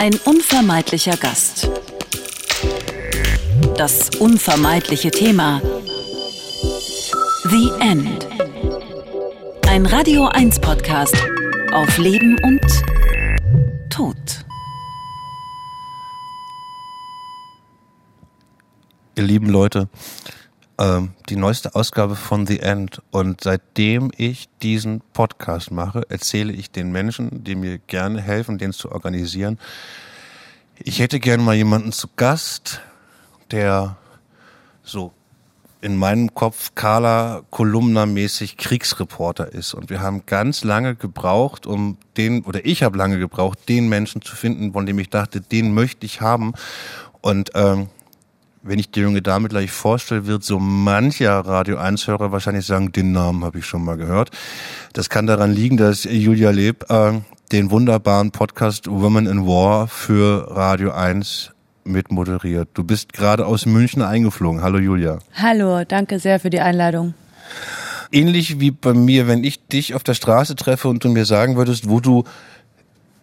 Ein unvermeidlicher Gast. Das unvermeidliche Thema. The End. Ein Radio 1 Podcast auf Leben und Tod. Ihr lieben Leute, ähm, die neueste Ausgabe von The End. Und seitdem ich diesen Podcast mache, erzähle ich den Menschen, die mir gerne helfen, den zu organisieren. Ich hätte gerne mal jemanden zu Gast, der so in meinem Kopf Carla Kolumna mäßig Kriegsreporter ist. Und wir haben ganz lange gebraucht, um den, oder ich habe lange gebraucht, den Menschen zu finden, von dem ich dachte, den möchte ich haben. Und ähm, wenn ich die junge Dame gleich vorstelle, wird so mancher Radio 1-Hörer wahrscheinlich sagen, den Namen habe ich schon mal gehört. Das kann daran liegen, dass Julia Leb äh, den wunderbaren Podcast Women in War für Radio 1 mitmoderiert. Du bist gerade aus München eingeflogen. Hallo Julia. Hallo, danke sehr für die Einladung. Ähnlich wie bei mir, wenn ich dich auf der Straße treffe und du mir sagen würdest, wo du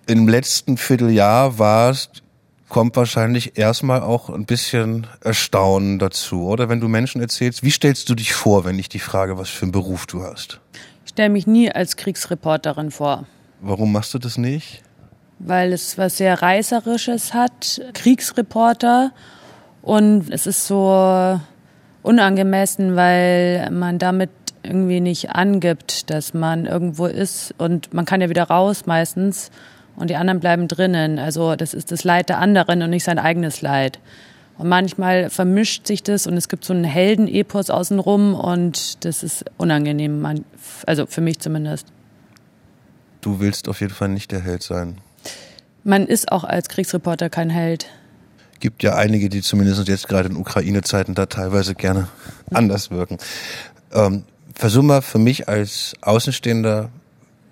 im letzten Vierteljahr warst, kommt wahrscheinlich erstmal auch ein bisschen Erstaunen dazu, oder? Wenn du Menschen erzählst, wie stellst du dich vor, wenn ich dich frage, was für einen Beruf du hast? Ich stelle mich nie als Kriegsreporterin vor. Warum machst du das nicht? Weil es was sehr Reißerisches hat, Kriegsreporter. Und es ist so unangemessen, weil man damit irgendwie nicht angibt, dass man irgendwo ist und man kann ja wieder raus meistens und die anderen bleiben drinnen. Also das ist das Leid der anderen und nicht sein eigenes Leid. Und manchmal vermischt sich das und es gibt so einen Heldenepos außenrum und das ist unangenehm, also für mich zumindest. Du willst auf jeden Fall nicht der Held sein. Man ist auch als Kriegsreporter kein Held. Gibt ja einige, die zumindest jetzt gerade in Ukraine-Zeiten da teilweise gerne anders wirken. Ähm, versuch mal für mich als Außenstehender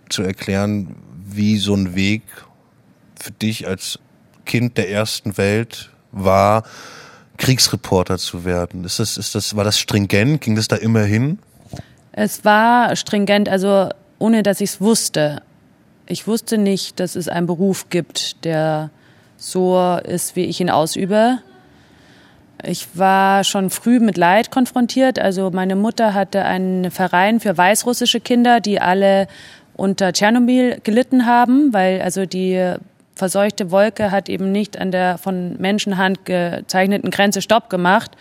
zu erklären, wie so ein Weg für dich als Kind der ersten Welt war, Kriegsreporter zu werden? Ist das, ist das, war das stringent? Ging das da immer hin? Es war stringent, also ohne dass ich es wusste. Ich wusste nicht, dass es einen Beruf gibt, der so ist, wie ich ihn ausübe. Ich war schon früh mit Leid konfrontiert. Also meine Mutter hatte einen Verein für weißrussische Kinder, die alle unter Tschernobyl gelitten haben, weil also die verseuchte Wolke hat eben nicht an der von Menschenhand gezeichneten Grenze Stopp gemacht.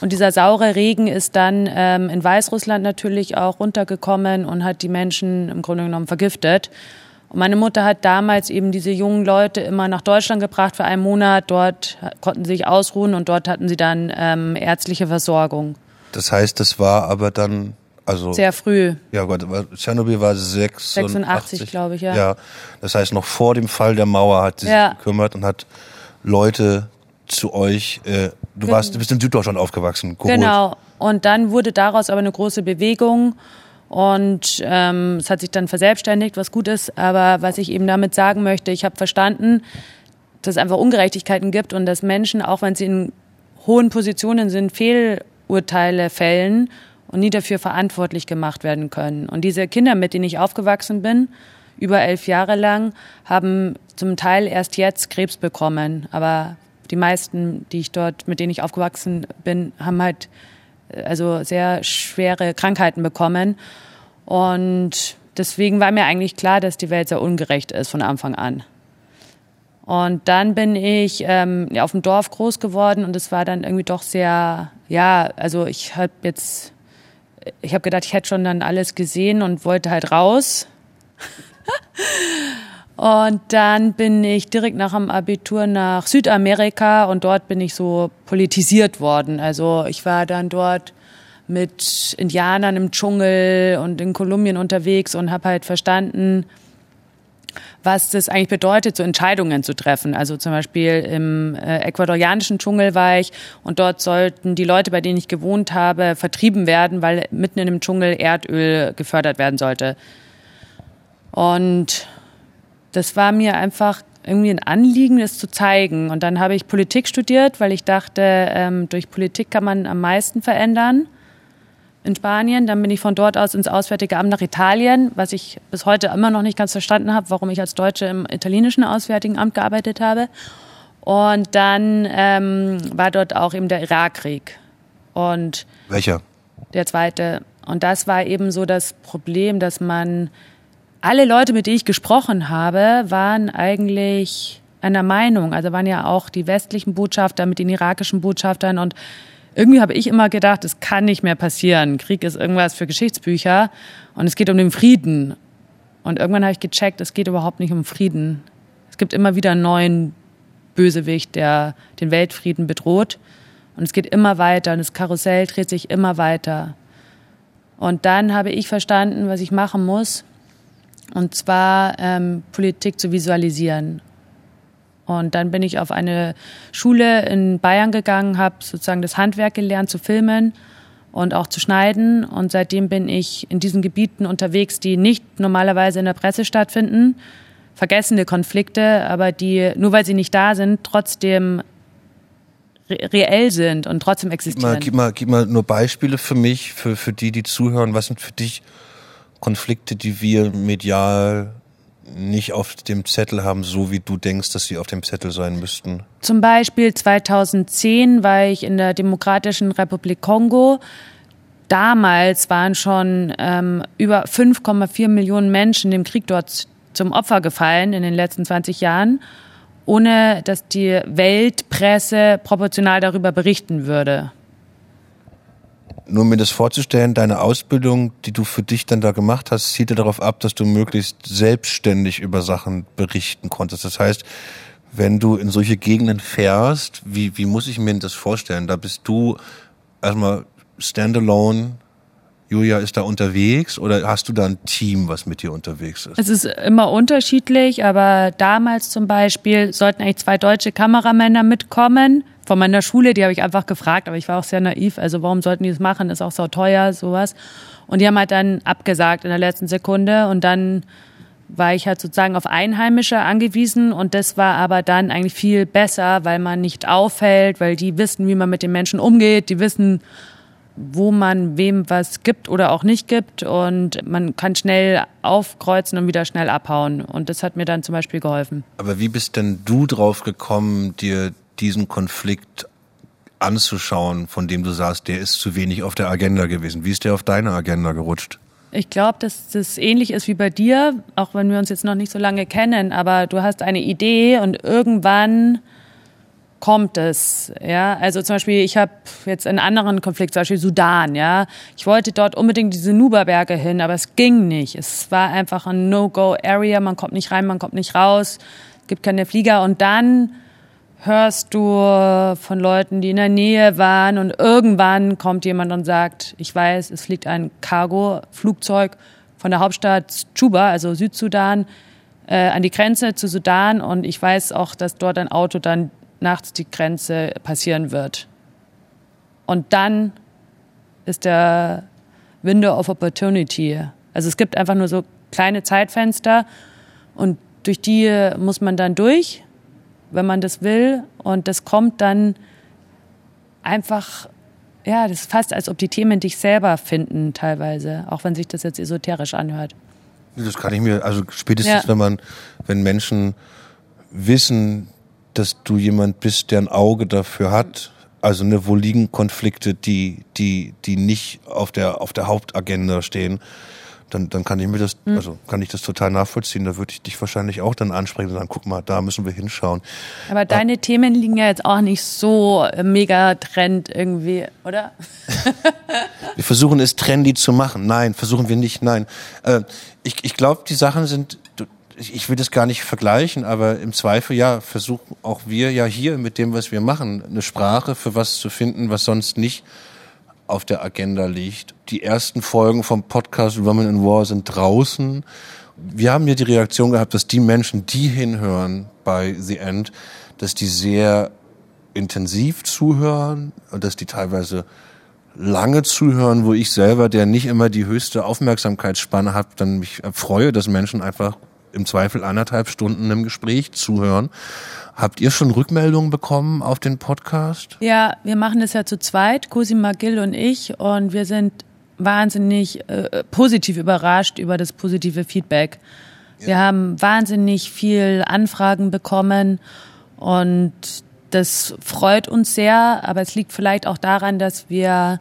Und dieser saure Regen ist dann ähm, in Weißrussland natürlich auch runtergekommen und hat die Menschen im Grunde genommen vergiftet. Und meine Mutter hat damals eben diese jungen Leute immer nach Deutschland gebracht für einen Monat. Dort konnten sie sich ausruhen und dort hatten sie dann ähm, ärztliche Versorgung. Das heißt, das war aber dann also sehr früh. Ja, Gott, Tschernobyl war 86, 86 glaube ich, ja. Ja, das heißt noch vor dem Fall der Mauer hat sie ja. sich gekümmert und hat Leute zu euch. Äh, du warst, du bist in Süddeutschland aufgewachsen. Geholt. Genau. Und dann wurde daraus aber eine große Bewegung. Und ähm, es hat sich dann verselbstständigt, was gut ist. Aber was ich eben damit sagen möchte, ich habe verstanden, dass es einfach Ungerechtigkeiten gibt und dass Menschen, auch wenn sie in hohen Positionen sind, Fehlurteile fällen und nie dafür verantwortlich gemacht werden können. Und diese Kinder, mit denen ich aufgewachsen bin, über elf Jahre lang, haben zum Teil erst jetzt Krebs bekommen. Aber die meisten, die ich dort, mit denen ich aufgewachsen bin, haben halt also sehr schwere Krankheiten bekommen. Und deswegen war mir eigentlich klar, dass die Welt sehr ungerecht ist von Anfang an. Und dann bin ich ähm, auf dem Dorf groß geworden und es war dann irgendwie doch sehr, ja, also ich habe jetzt, ich habe gedacht, ich hätte schon dann alles gesehen und wollte halt raus. Und dann bin ich direkt nach dem Abitur nach Südamerika und dort bin ich so politisiert worden. Also ich war dann dort mit Indianern im Dschungel und in Kolumbien unterwegs und habe halt verstanden, was das eigentlich bedeutet, so Entscheidungen zu treffen. Also zum Beispiel im äh, ecuadorianischen Dschungel war ich und dort sollten die Leute, bei denen ich gewohnt habe, vertrieben werden, weil mitten in dem Dschungel Erdöl gefördert werden sollte. Und das war mir einfach irgendwie ein Anliegen, das zu zeigen. Und dann habe ich Politik studiert, weil ich dachte, ähm, durch Politik kann man am meisten verändern. In Spanien. Dann bin ich von dort aus ins Auswärtige Amt nach Italien, was ich bis heute immer noch nicht ganz verstanden habe, warum ich als Deutsche im italienischen Auswärtigen Amt gearbeitet habe. Und dann ähm, war dort auch eben der Irakkrieg. Und Welcher? Der zweite. Und das war eben so das Problem, dass man alle Leute, mit denen ich gesprochen habe, waren eigentlich einer Meinung. Also waren ja auch die westlichen Botschafter mit den irakischen Botschaftern und irgendwie habe ich immer gedacht, es kann nicht mehr passieren. Krieg ist irgendwas für Geschichtsbücher und es geht um den Frieden. Und irgendwann habe ich gecheckt, es geht überhaupt nicht um Frieden. Es gibt immer wieder einen neuen Bösewicht, der den Weltfrieden bedroht. Und es geht immer weiter und das Karussell dreht sich immer weiter. Und dann habe ich verstanden, was ich machen muss. Und zwar ähm, Politik zu visualisieren. Und dann bin ich auf eine Schule in Bayern gegangen, habe sozusagen das Handwerk gelernt zu filmen und auch zu schneiden. Und seitdem bin ich in diesen Gebieten unterwegs, die nicht normalerweise in der Presse stattfinden. Vergessene Konflikte, aber die, nur weil sie nicht da sind, trotzdem reell sind und trotzdem existieren. Gib mal, gib mal, gib mal nur Beispiele für mich, für, für die, die zuhören. Was sind für dich Konflikte, die wir medial nicht auf dem Zettel haben, so wie du denkst, dass sie auf dem Zettel sein müssten? Zum Beispiel 2010 war ich in der Demokratischen Republik Kongo. Damals waren schon ähm, über 5,4 Millionen Menschen dem Krieg dort zum Opfer gefallen in den letzten 20 Jahren, ohne dass die Weltpresse proportional darüber berichten würde nur mir das vorzustellen, deine Ausbildung, die du für dich dann da gemacht hast, zielte darauf ab, dass du möglichst selbstständig über Sachen berichten konntest. Das heißt, wenn du in solche Gegenden fährst, wie, wie muss ich mir das vorstellen? Da bist du erstmal standalone, Julia ist da unterwegs oder hast du da ein Team, was mit dir unterwegs ist? Es ist immer unterschiedlich, aber damals zum Beispiel sollten eigentlich zwei deutsche Kameramänner mitkommen von meiner Schule, die habe ich einfach gefragt, aber ich war auch sehr naiv. Also warum sollten die das machen? Ist auch so teuer, sowas. Und die haben halt dann abgesagt in der letzten Sekunde und dann war ich halt sozusagen auf Einheimische angewiesen und das war aber dann eigentlich viel besser, weil man nicht auffällt, weil die wissen, wie man mit den Menschen umgeht, die wissen, wo man wem was gibt oder auch nicht gibt und man kann schnell aufkreuzen und wieder schnell abhauen und das hat mir dann zum Beispiel geholfen. Aber wie bist denn du drauf gekommen, dir diesen Konflikt anzuschauen, von dem du sagst, der ist zu wenig auf der Agenda gewesen? Wie ist der auf deine Agenda gerutscht? Ich glaube, dass das ähnlich ist wie bei dir, auch wenn wir uns jetzt noch nicht so lange kennen, aber du hast eine Idee und irgendwann kommt es, ja. Also zum Beispiel, ich habe jetzt einen anderen Konflikt, zum Beispiel Sudan, ja. Ich wollte dort unbedingt diese Nuba-Berge hin, aber es ging nicht. Es war einfach ein No-Go-Area, man kommt nicht rein, man kommt nicht raus, gibt keine Flieger und dann hörst du von Leuten, die in der Nähe waren und irgendwann kommt jemand und sagt, ich weiß, es fliegt ein Cargo-Flugzeug von der Hauptstadt Juba, also Südsudan, äh, an die Grenze zu Sudan und ich weiß auch, dass dort ein Auto dann nachts die Grenze passieren wird. Und dann ist der Window of Opportunity. Also es gibt einfach nur so kleine Zeitfenster und durch die muss man dann durch wenn man das will. Und das kommt dann einfach, ja, das ist fast, als ob die Themen dich selber finden, teilweise, auch wenn sich das jetzt esoterisch anhört. Das kann ich mir, also spätestens, ja. wenn man, wenn Menschen wissen, dass du jemand bist, der ein Auge dafür hat, also ne, wo liegen Konflikte, die, die, die nicht auf der, auf der Hauptagenda stehen, dann, dann kann ich mir das, mhm. also kann ich das total nachvollziehen. Da würde ich dich wahrscheinlich auch dann ansprechen und sagen, guck mal, da müssen wir hinschauen. Aber deine Aber, Themen liegen ja jetzt auch nicht so mega trend irgendwie, oder? wir versuchen es trendy zu machen. Nein, versuchen wir nicht. Nein. Äh, ich ich glaube, die Sachen sind, ich will das gar nicht vergleichen, aber im Zweifel ja, versuchen auch wir ja hier mit dem, was wir machen, eine Sprache für was zu finden, was sonst nicht auf der Agenda liegt. Die ersten Folgen vom Podcast Women in War sind draußen. Wir haben hier die Reaktion gehabt, dass die Menschen, die hinhören bei The End, dass die sehr intensiv zuhören und dass die teilweise lange zuhören, wo ich selber, der nicht immer die höchste Aufmerksamkeitsspanne hat, dann mich freue, dass Menschen einfach im Zweifel anderthalb Stunden im Gespräch zuhören. Habt ihr schon Rückmeldungen bekommen auf den Podcast? Ja, wir machen das ja zu zweit, Cosima Gill und ich, und wir sind wahnsinnig äh, positiv überrascht über das positive Feedback. Ja. Wir haben wahnsinnig viel Anfragen bekommen und das freut uns sehr, aber es liegt vielleicht auch daran, dass wir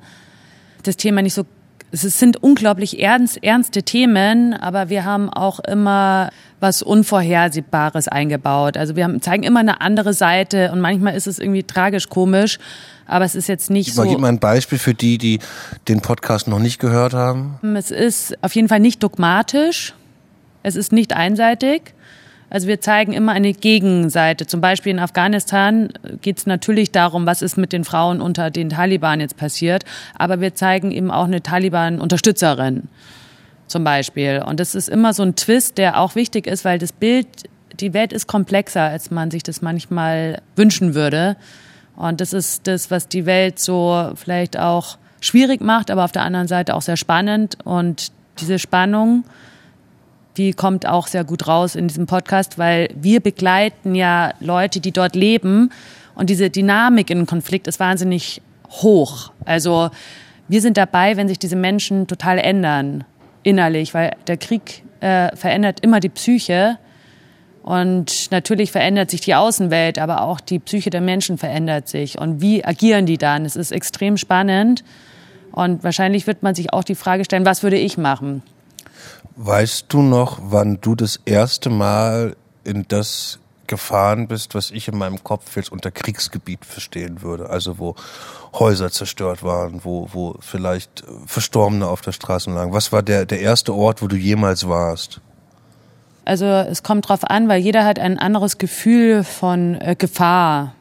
das Thema nicht so es sind unglaublich ernst, ernste Themen, aber wir haben auch immer was Unvorhersehbares eingebaut. Also wir haben, zeigen immer eine andere Seite und manchmal ist es irgendwie tragisch komisch, aber es ist jetzt nicht so. Gib mal ein Beispiel für die, die den Podcast noch nicht gehört haben. Es ist auf jeden Fall nicht dogmatisch. Es ist nicht einseitig. Also wir zeigen immer eine Gegenseite. Zum Beispiel in Afghanistan geht es natürlich darum, was ist mit den Frauen unter den Taliban jetzt passiert. Aber wir zeigen eben auch eine Taliban-Unterstützerin zum Beispiel. Und das ist immer so ein Twist, der auch wichtig ist, weil das Bild, die Welt ist komplexer, als man sich das manchmal wünschen würde. Und das ist das, was die Welt so vielleicht auch schwierig macht, aber auf der anderen Seite auch sehr spannend. Und diese Spannung, die kommt auch sehr gut raus in diesem Podcast, weil wir begleiten ja Leute, die dort leben. Und diese Dynamik in Konflikt ist wahnsinnig hoch. Also wir sind dabei, wenn sich diese Menschen total ändern innerlich, weil der Krieg äh, verändert immer die Psyche. Und natürlich verändert sich die Außenwelt, aber auch die Psyche der Menschen verändert sich. Und wie agieren die dann? Es ist extrem spannend. Und wahrscheinlich wird man sich auch die Frage stellen, was würde ich machen? Weißt du noch, wann du das erste Mal in das gefahren bist, was ich in meinem Kopf jetzt unter Kriegsgebiet verstehen würde? Also wo Häuser zerstört waren, wo, wo vielleicht Verstorbene auf der Straße lagen. Was war der, der erste Ort, wo du jemals warst? Also es kommt drauf an, weil jeder hat ein anderes Gefühl von äh, Gefahr.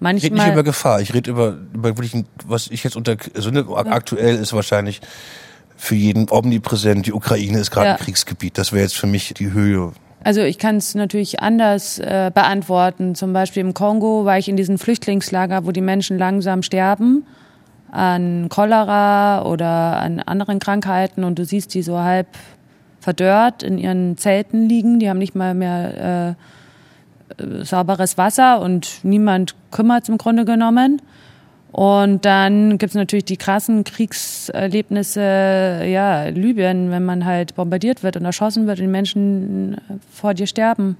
Manchmal, ich rede nicht über Gefahr, ich rede über, über wirklich, was ich jetzt unter, also ne, aktuell ist wahrscheinlich für jeden omnipräsent, die Ukraine ist gerade ja. ein Kriegsgebiet. Das wäre jetzt für mich die Höhe. Also ich kann es natürlich anders äh, beantworten. Zum Beispiel im Kongo war ich in diesem Flüchtlingslager, wo die Menschen langsam sterben an Cholera oder an anderen Krankheiten und du siehst die so halb verdörrt in ihren Zelten liegen. Die haben nicht mal mehr äh, äh sauberes Wasser und niemand kümmert es im Grunde genommen. Und dann gibt's natürlich die krassen Kriegserlebnisse, ja, Libyen, wenn man halt bombardiert wird und erschossen wird und die Menschen vor dir sterben.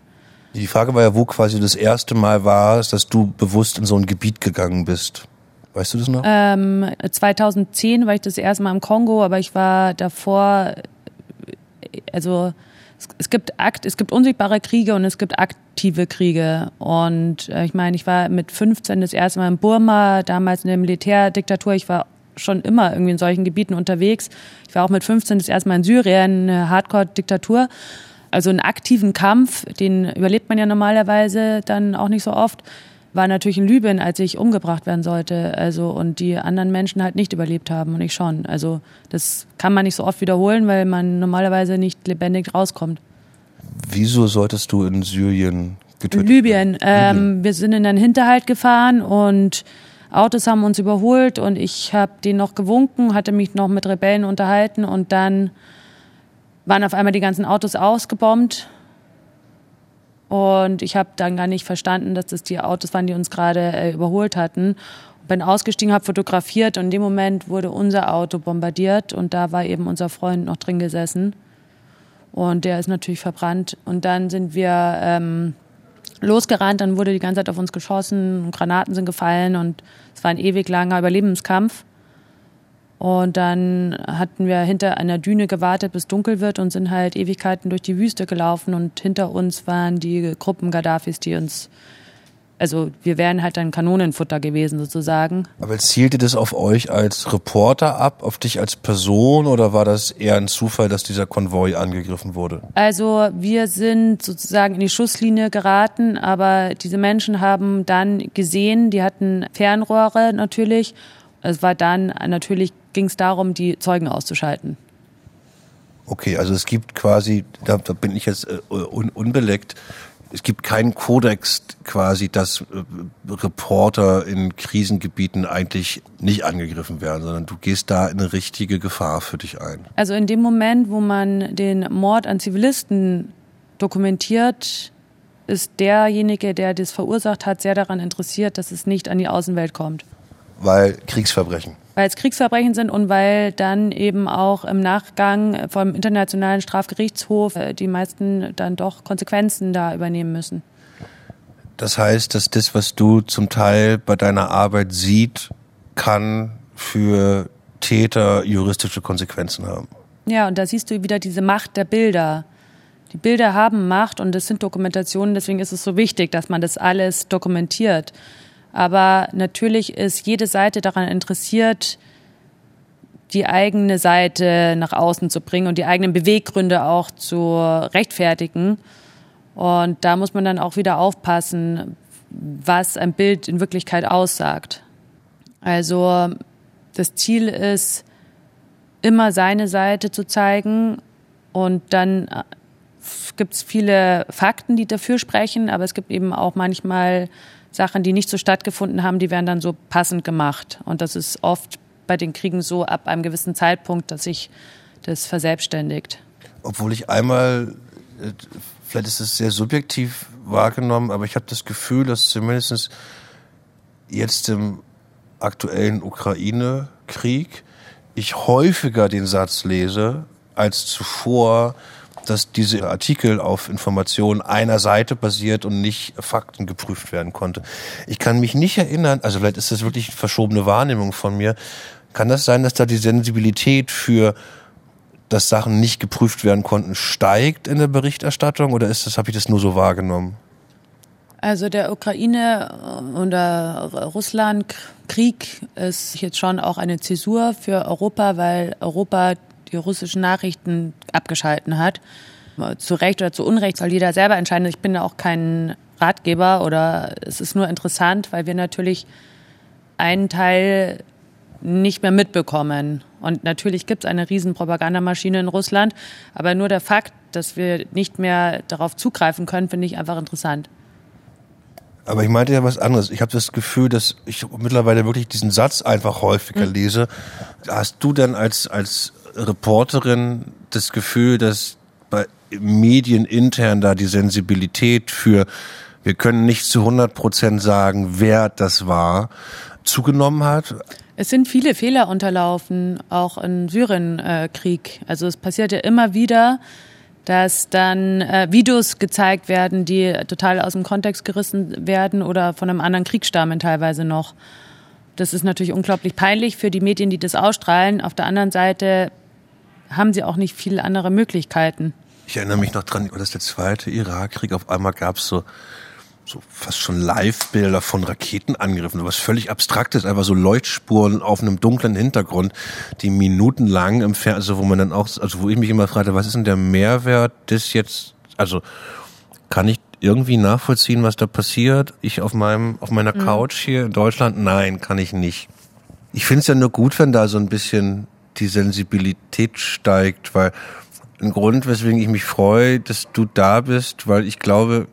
Die Frage war ja, wo quasi das erste Mal war, dass du bewusst in so ein Gebiet gegangen bist. Weißt du das noch? Ähm, 2010 war ich das erste Mal im Kongo, aber ich war davor, also es gibt Akt, es gibt unsichtbare Kriege und es gibt aktive Kriege. Und äh, ich meine, ich war mit 15 das erste Mal in Burma, damals in der Militärdiktatur. Ich war schon immer irgendwie in solchen Gebieten unterwegs. Ich war auch mit 15 das erste Mal in Syrien, eine Hardcore-Diktatur. Also einen aktiven Kampf, den überlebt man ja normalerweise dann auch nicht so oft war natürlich in Libyen, als ich umgebracht werden sollte. Also und die anderen Menschen halt nicht überlebt haben und ich schon. Also das kann man nicht so oft wiederholen, weil man normalerweise nicht lebendig rauskommt. Wieso solltest du in Syrien getötet Libyen. werden? Ähm, wir sind in einen Hinterhalt gefahren und Autos haben uns überholt und ich habe denen noch gewunken, hatte mich noch mit Rebellen unterhalten und dann waren auf einmal die ganzen Autos ausgebombt und ich habe dann gar nicht verstanden, dass das die Autos waren, die uns gerade äh, überholt hatten. Bin ausgestiegen, habe fotografiert und in dem Moment wurde unser Auto bombardiert und da war eben unser Freund noch drin gesessen. Und der ist natürlich verbrannt. Und dann sind wir ähm, losgerannt, dann wurde die ganze Zeit auf uns geschossen, Granaten sind gefallen und es war ein ewig langer Überlebenskampf. Und dann hatten wir hinter einer Düne gewartet, bis dunkel wird und sind halt Ewigkeiten durch die Wüste gelaufen und hinter uns waren die Gruppen Gaddafis, die uns, also wir wären halt dann Kanonenfutter gewesen sozusagen. Aber zielte das auf euch als Reporter ab, auf dich als Person oder war das eher ein Zufall, dass dieser Konvoi angegriffen wurde? Also wir sind sozusagen in die Schusslinie geraten, aber diese Menschen haben dann gesehen, die hatten Fernrohre natürlich. Es war dann natürlich ging es darum, die Zeugen auszuschalten. Okay, also es gibt quasi, da, da bin ich jetzt äh, un, unbeleckt, es gibt keinen Kodex quasi, dass äh, Reporter in Krisengebieten eigentlich nicht angegriffen werden, sondern du gehst da in eine richtige Gefahr für dich ein. Also in dem Moment, wo man den Mord an Zivilisten dokumentiert, ist derjenige, der das verursacht hat, sehr daran interessiert, dass es nicht an die Außenwelt kommt. Weil Kriegsverbrechen. Weil es Kriegsverbrechen sind und weil dann eben auch im Nachgang vom Internationalen Strafgerichtshof äh, die meisten dann doch Konsequenzen da übernehmen müssen. Das heißt, dass das, was du zum Teil bei deiner Arbeit siehst, kann für Täter juristische Konsequenzen haben. Ja, und da siehst du wieder diese Macht der Bilder. Die Bilder haben Macht und es sind Dokumentationen, deswegen ist es so wichtig, dass man das alles dokumentiert. Aber natürlich ist jede Seite daran interessiert, die eigene Seite nach außen zu bringen und die eigenen Beweggründe auch zu rechtfertigen. Und da muss man dann auch wieder aufpassen, was ein Bild in Wirklichkeit aussagt. Also das Ziel ist, immer seine Seite zu zeigen und dann äh, gibt es viele Fakten, die dafür sprechen, aber es gibt eben auch manchmal Sachen, die nicht so stattgefunden haben, die werden dann so passend gemacht. Und das ist oft bei den Kriegen so ab einem gewissen Zeitpunkt, dass sich das verselbstständigt. Obwohl ich einmal, äh, vielleicht ist es sehr subjektiv wahrgenommen, aber ich habe das Gefühl, dass zumindest jetzt im aktuellen Ukraine-Krieg ich häufiger den Satz lese als zuvor, dass diese Artikel auf Informationen einer Seite basiert und nicht Fakten geprüft werden konnte. Ich kann mich nicht erinnern, also vielleicht ist das wirklich verschobene Wahrnehmung von mir, kann das sein, dass da die Sensibilität für dass Sachen nicht geprüft werden konnten, steigt in der Berichterstattung oder ist das, habe ich das nur so wahrgenommen? Also der Ukraine- und der Russland-Krieg ist jetzt schon auch eine Zäsur für Europa, weil Europa die russischen Nachrichten abgeschalten hat. Zu Recht oder zu Unrecht soll jeder selber entscheiden. Ich bin da auch kein Ratgeber oder es ist nur interessant, weil wir natürlich einen Teil nicht mehr mitbekommen. Und natürlich gibt es eine riesen Propagandamaschine in Russland, aber nur der Fakt, dass wir nicht mehr darauf zugreifen können, finde ich einfach interessant. Aber ich meinte ja was anderes. Ich habe das Gefühl, dass ich mittlerweile wirklich diesen Satz einfach häufiger mhm. lese. Hast du denn als, als Reporterin das Gefühl, dass bei Medien intern da die Sensibilität für, wir können nicht zu 100 Prozent sagen, wer das war, zugenommen hat? Es sind viele Fehler unterlaufen, auch im Syrienkrieg. Also es passiert ja immer wieder, dass dann äh, Videos gezeigt werden, die total aus dem Kontext gerissen werden oder von einem anderen Krieg stammen teilweise noch. Das ist natürlich unglaublich peinlich für die Medien, die das ausstrahlen. Auf der anderen Seite haben sie auch nicht viele andere Möglichkeiten. Ich erinnere mich noch dran, das ist der zweite Irakkrieg. Auf einmal gab es so so fast schon Live-Bilder von Raketenangriffen, was völlig abstraktes, einfach so Leuchtspuren auf einem dunklen Hintergrund, die minutenlang im Fernsehen, also wo man dann auch, also wo ich mich immer fragte, was ist denn der Mehrwert des jetzt, also kann ich irgendwie nachvollziehen, was da passiert? Ich auf meinem, auf meiner mhm. Couch hier in Deutschland? Nein, kann ich nicht. Ich finde es ja nur gut, wenn da so ein bisschen die Sensibilität steigt, weil ein Grund, weswegen ich mich freue, dass du da bist, weil ich glaube,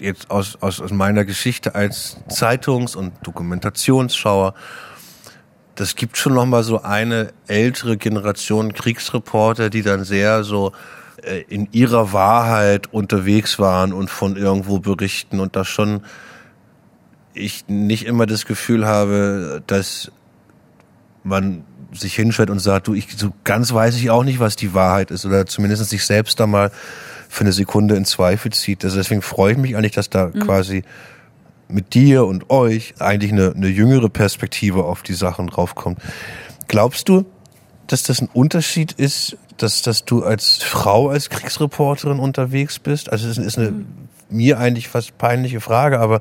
jetzt aus, aus, aus meiner Geschichte als Zeitungs- und Dokumentationsschauer, das gibt schon noch mal so eine ältere Generation Kriegsreporter, die dann sehr so äh, in ihrer Wahrheit unterwegs waren und von irgendwo berichten und da schon ich nicht immer das Gefühl habe, dass man sich hinstellt und sagt, du, ich, so ganz weiß ich auch nicht, was die Wahrheit ist oder zumindest sich selbst da mal für eine Sekunde in Zweifel zieht. Also deswegen freue ich mich eigentlich, dass da mhm. quasi mit dir und euch eigentlich eine, eine jüngere Perspektive auf die Sachen draufkommt. Glaubst du, dass das ein Unterschied ist, dass, dass du als Frau, als Kriegsreporterin unterwegs bist? Also es ist eine mhm. mir eigentlich fast peinliche Frage, aber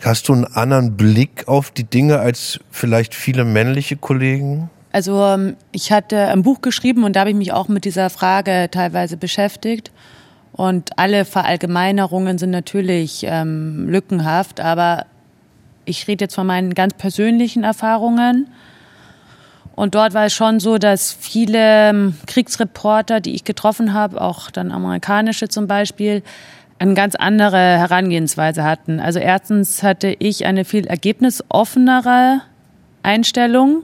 hast du einen anderen Blick auf die Dinge als vielleicht viele männliche Kollegen? Also ähm, ich hatte ein Buch geschrieben und da habe ich mich auch mit dieser Frage teilweise beschäftigt. Und alle Verallgemeinerungen sind natürlich ähm, lückenhaft, aber ich rede jetzt von meinen ganz persönlichen Erfahrungen. Und dort war es schon so, dass viele ähm, Kriegsreporter, die ich getroffen habe, auch dann amerikanische zum Beispiel, eine ganz andere Herangehensweise hatten. Also erstens hatte ich eine viel ergebnisoffenere Einstellung.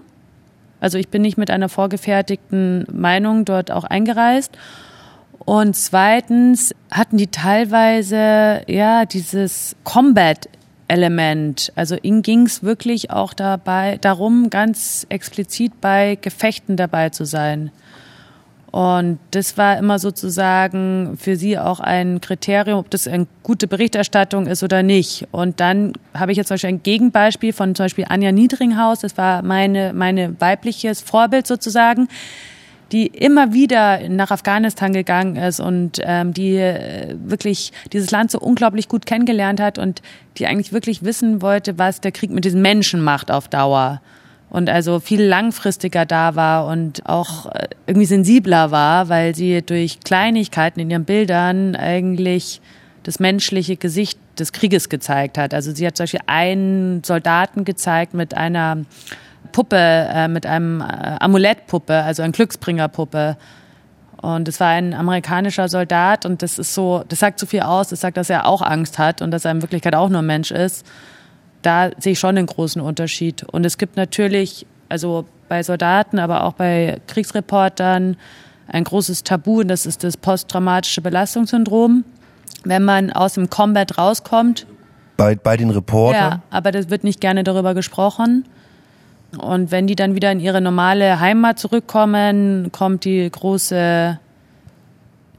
Also ich bin nicht mit einer vorgefertigten Meinung dort auch eingereist. Und zweitens hatten die teilweise ja dieses Combat Element. Also ihm ging es wirklich auch dabei darum, ganz explizit bei Gefechten dabei zu sein. Und das war immer sozusagen für sie auch ein Kriterium, ob das eine gute Berichterstattung ist oder nicht. Und dann habe ich jetzt zum Beispiel ein Gegenbeispiel von zum Beispiel Anja Niedringhaus. Das war meine, meine weibliches Vorbild sozusagen die immer wieder nach Afghanistan gegangen ist und ähm, die äh, wirklich dieses Land so unglaublich gut kennengelernt hat und die eigentlich wirklich wissen wollte, was der Krieg mit diesen Menschen macht auf Dauer und also viel langfristiger da war und auch äh, irgendwie sensibler war, weil sie durch Kleinigkeiten in ihren Bildern eigentlich das menschliche Gesicht des Krieges gezeigt hat. Also sie hat zum Beispiel einen Soldaten gezeigt mit einer Puppe, äh, mit einem äh, Amulettpuppe, also ein Glücksbringerpuppe. Und es war ein amerikanischer Soldat und das ist so, das sagt so viel aus, das sagt, dass er auch Angst hat und dass er in Wirklichkeit auch nur Mensch ist da sehe ich schon einen großen Unterschied. Und es gibt natürlich, also bei Soldaten, aber auch bei Kriegsreportern, ein großes Tabu, und das ist das posttraumatische Belastungssyndrom. Wenn man aus dem Combat rauskommt. Bei, bei den Reportern? Ja, aber das wird nicht gerne darüber gesprochen. Und wenn die dann wieder in ihre normale Heimat zurückkommen, kommt die große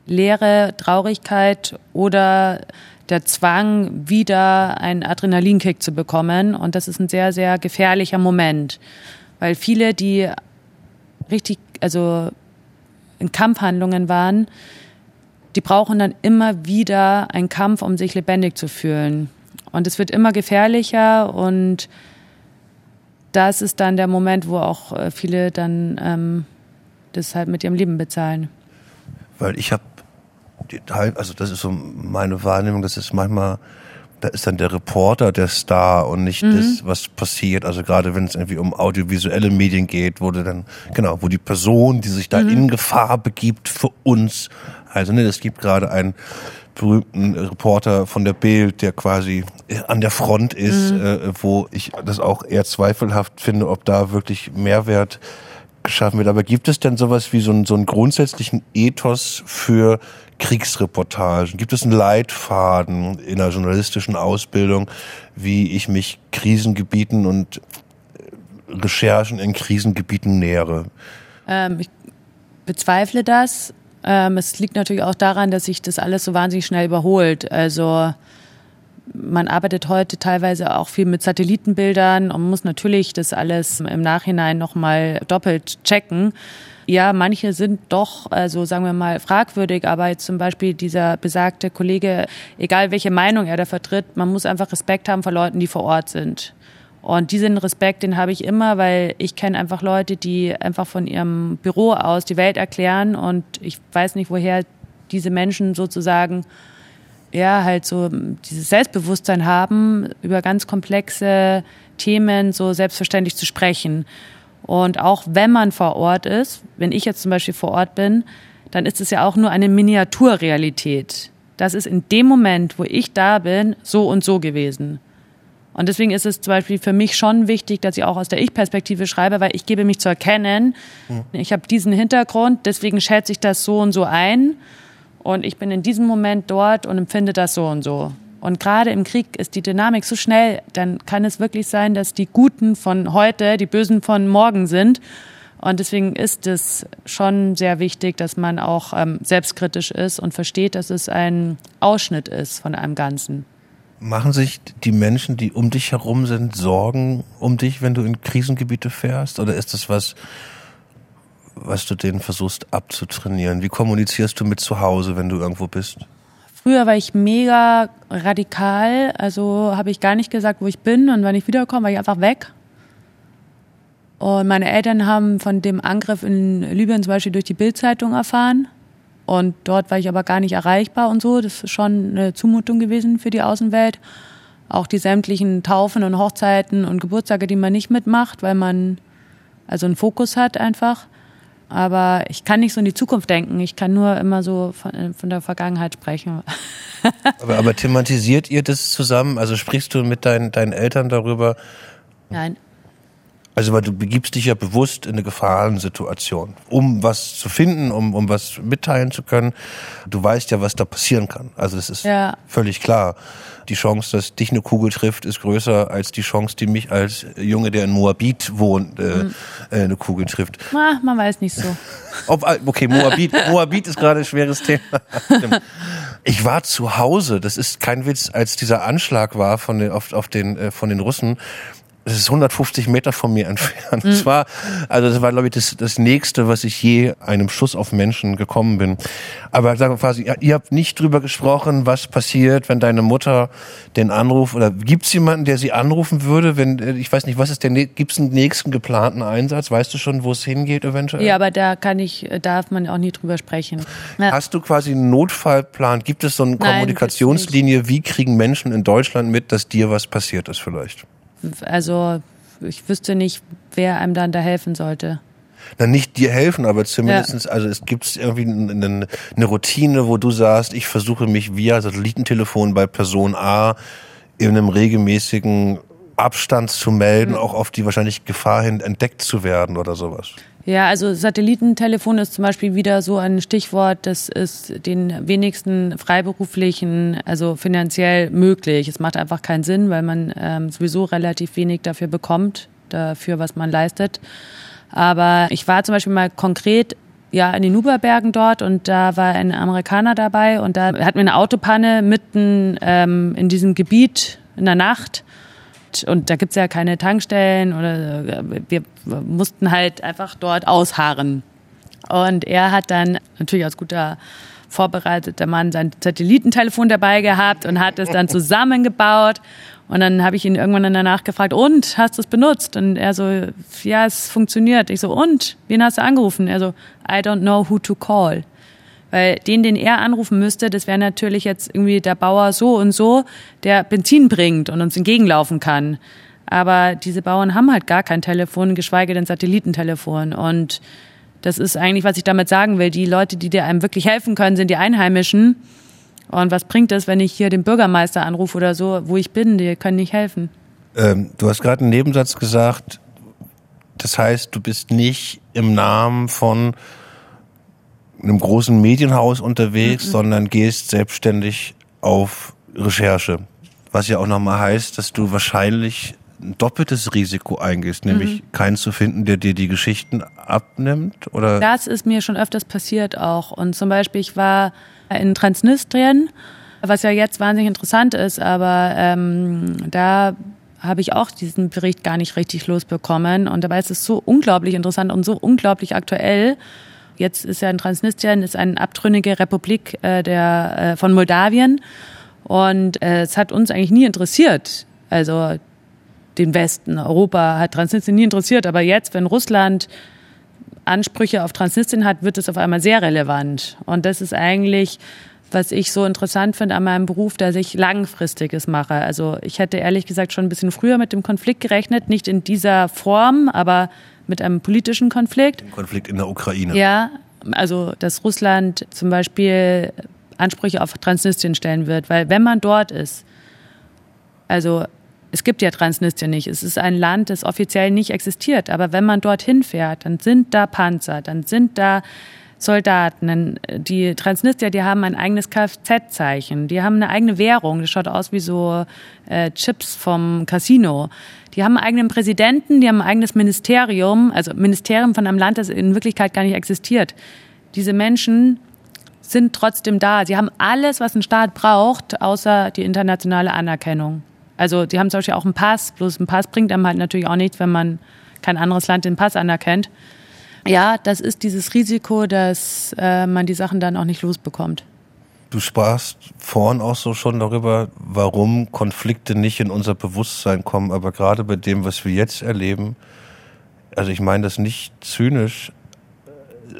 Leere, Traurigkeit oder der Zwang, wieder einen Adrenalinkick zu bekommen. Und das ist ein sehr, sehr gefährlicher Moment, weil viele, die richtig, also in Kampfhandlungen waren, die brauchen dann immer wieder einen Kampf, um sich lebendig zu fühlen. Und es wird immer gefährlicher und das ist dann der Moment, wo auch äh, viele dann ähm, das halt mit ihrem Leben bezahlen. Weil ich habe also das ist so meine Wahrnehmung, das ist manchmal, da ist dann der Reporter der Star und nicht mhm. das, was passiert. Also gerade wenn es irgendwie um audiovisuelle Medien geht, wurde dann, genau, wo die Person, die sich da mhm. in Gefahr begibt für uns, also ne, es gibt gerade einen berühmten Reporter von der Bild, der quasi an der Front ist, mhm. äh, wo ich das auch eher zweifelhaft finde, ob da wirklich Mehrwert geschaffen wird. Aber gibt es denn sowas wie so einen, so einen grundsätzlichen Ethos für Kriegsreportagen? Gibt es einen Leitfaden in der journalistischen Ausbildung, wie ich mich Krisengebieten und äh, Recherchen in Krisengebieten nähere? Ähm, ich bezweifle das. Ähm, es liegt natürlich auch daran, dass sich das alles so wahnsinnig schnell überholt. Also man arbeitet heute teilweise auch viel mit Satellitenbildern und muss natürlich das alles im Nachhinein nochmal doppelt checken. Ja, manche sind doch, also sagen wir mal, fragwürdig, aber jetzt zum Beispiel dieser besagte Kollege, egal welche Meinung er da vertritt, man muss einfach Respekt haben vor Leuten, die vor Ort sind. Und diesen Respekt, den habe ich immer, weil ich kenne einfach Leute, die einfach von ihrem Büro aus die Welt erklären und ich weiß nicht, woher diese Menschen sozusagen ja halt so dieses Selbstbewusstsein haben, über ganz komplexe Themen so selbstverständlich zu sprechen. Und auch wenn man vor Ort ist, wenn ich jetzt zum Beispiel vor Ort bin, dann ist es ja auch nur eine Miniaturrealität. Das ist in dem Moment, wo ich da bin, so und so gewesen. Und deswegen ist es zum Beispiel für mich schon wichtig, dass ich auch aus der Ich-Perspektive schreibe, weil ich gebe mich zu erkennen, ich habe diesen Hintergrund, deswegen schätze ich das so und so ein. Und ich bin in diesem Moment dort und empfinde das so und so. Und gerade im Krieg ist die Dynamik so schnell, dann kann es wirklich sein, dass die Guten von heute die Bösen von morgen sind. Und deswegen ist es schon sehr wichtig, dass man auch ähm, selbstkritisch ist und versteht, dass es ein Ausschnitt ist von einem Ganzen. Machen sich die Menschen, die um dich herum sind, Sorgen um dich, wenn du in Krisengebiete fährst? Oder ist das was, was du denen versuchst abzutrainieren? Wie kommunizierst du mit zu Hause, wenn du irgendwo bist? Früher war ich mega radikal, also habe ich gar nicht gesagt, wo ich bin und wann ich wiederkomme, war ich einfach weg. Und meine Eltern haben von dem Angriff in Libyen zum Beispiel durch die Bildzeitung erfahren. Und dort war ich aber gar nicht erreichbar und so. Das ist schon eine Zumutung gewesen für die Außenwelt. Auch die sämtlichen Taufen und Hochzeiten und Geburtstage, die man nicht mitmacht, weil man also einen Fokus hat einfach. Aber ich kann nicht so in die Zukunft denken. Ich kann nur immer so von, äh, von der Vergangenheit sprechen. aber, aber thematisiert ihr das zusammen? Also sprichst du mit deinen, deinen Eltern darüber? Nein. Also weil du begibst dich ja bewusst in eine Gefahrensituation, um was zu finden, um, um was mitteilen zu können. Du weißt ja, was da passieren kann. Also das ist ja. völlig klar. Die Chance, dass dich eine Kugel trifft, ist größer als die Chance, die mich als Junge, der in Moabit wohnt, äh, mhm. äh, eine Kugel trifft. Na, man weiß nicht so. Ob, okay, Moabit, Moabit ist gerade ein schweres Thema. Ich war zu Hause, das ist kein Witz, als dieser Anschlag war von den, auf, auf den, äh, von den Russen es ist 150 Meter von mir entfernt. Mhm. Das war, also das war, glaube ich, das, das nächste, was ich je einem Schuss auf Menschen gekommen bin. Aber sagen wir quasi, ihr habt nicht drüber gesprochen, was passiert, wenn deine Mutter den Anruf oder gibt es jemanden, der sie anrufen würde, wenn äh, ich weiß nicht, was ist der gibt es einen nächsten geplanten Einsatz? Weißt du schon, wo es hingeht eventuell? Ja, aber da kann ich, darf man auch nie drüber sprechen. Ja. Hast du quasi einen Notfallplan? Gibt es so eine Nein, Kommunikationslinie? Wie kriegen Menschen in Deutschland mit, dass dir was passiert ist vielleicht? Also ich wüsste nicht, wer einem dann da helfen sollte. Na, nicht dir helfen, aber zumindestens, ja. also es gibt irgendwie eine, eine Routine, wo du sagst, ich versuche mich via Satellitentelefon bei Person A in einem regelmäßigen Abstand zu melden, mhm. auch auf die wahrscheinlich Gefahr hin entdeckt zu werden oder sowas. Ja, also Satellitentelefon ist zum Beispiel wieder so ein Stichwort, das ist den wenigsten Freiberuflichen, also finanziell möglich. Es macht einfach keinen Sinn, weil man ähm, sowieso relativ wenig dafür bekommt, dafür, was man leistet. Aber ich war zum Beispiel mal konkret ja in den Nuberbergen dort und da war ein Amerikaner dabei und da hatten wir eine Autopanne mitten ähm, in diesem Gebiet in der Nacht und da gibt's ja keine Tankstellen oder wir mussten halt einfach dort ausharren. Und er hat dann natürlich als guter vorbereiteter Mann sein Satellitentelefon dabei gehabt und hat es dann zusammengebaut. Und dann habe ich ihn irgendwann danach gefragt, und, hast du es benutzt? Und er so, ja, es funktioniert. Ich so, und, wen hast du angerufen? Er so, I don't know who to call. Weil den, den er anrufen müsste, das wäre natürlich jetzt irgendwie der Bauer so und so, der Benzin bringt und uns entgegenlaufen kann. Aber diese Bauern haben halt gar kein Telefon, geschweige denn Satellitentelefon. Und das ist eigentlich, was ich damit sagen will. Die Leute, die dir einem wirklich helfen können, sind die Einheimischen. Und was bringt es, wenn ich hier den Bürgermeister anrufe oder so, wo ich bin? Die können nicht helfen. Ähm, du hast gerade einen Nebensatz gesagt. Das heißt, du bist nicht im Namen von einem großen Medienhaus unterwegs, mhm. sondern gehst selbstständig auf Recherche. Was ja auch nochmal heißt, dass du wahrscheinlich ein doppeltes Risiko eingehst, nämlich mhm. keinen zu finden, der dir die Geschichten abnimmt, oder? Das ist mir schon öfters passiert auch. Und zum Beispiel, ich war in Transnistrien, was ja jetzt wahnsinnig interessant ist, aber ähm, da habe ich auch diesen Bericht gar nicht richtig losbekommen. Und dabei ist es so unglaublich interessant und so unglaublich aktuell. Jetzt ist ja in Transnistrien ist eine abtrünnige Republik äh, der, äh, von Moldawien. Und äh, es hat uns eigentlich nie interessiert. Also den Westen, Europa hat Transnistrien nie interessiert. Aber jetzt, wenn Russland Ansprüche auf Transnistrien hat, wird es auf einmal sehr relevant. Und das ist eigentlich, was ich so interessant finde an meinem Beruf, dass ich langfristiges mache. Also ich hätte ehrlich gesagt schon ein bisschen früher mit dem Konflikt gerechnet, nicht in dieser Form, aber mit einem politischen Konflikt. Konflikt in der Ukraine. Ja, also dass Russland zum Beispiel Ansprüche auf Transnistrien stellen wird, weil wenn man dort ist, also es gibt ja Transnistrien nicht, es ist ein Land, das offiziell nicht existiert, aber wenn man dorthin fährt, dann sind da Panzer, dann sind da Soldaten. Die Transnistrier, die haben ein eigenes Kfz-Zeichen, die haben eine eigene Währung, das schaut aus wie so äh, Chips vom Casino. Die haben einen eigenen Präsidenten, die haben ein eigenes Ministerium, also Ministerium von einem Land, das in Wirklichkeit gar nicht existiert. Diese Menschen sind trotzdem da. Sie haben alles, was ein Staat braucht, außer die internationale Anerkennung. Also die haben zum Beispiel auch einen Pass, bloß ein Pass bringt einem halt natürlich auch nichts, wenn man kein anderes Land den Pass anerkennt. Ja, das ist dieses Risiko, dass äh, man die Sachen dann auch nicht losbekommt. Du sprachst vorhin auch so schon darüber, warum Konflikte nicht in unser Bewusstsein kommen, aber gerade bei dem, was wir jetzt erleben, also ich meine das nicht zynisch,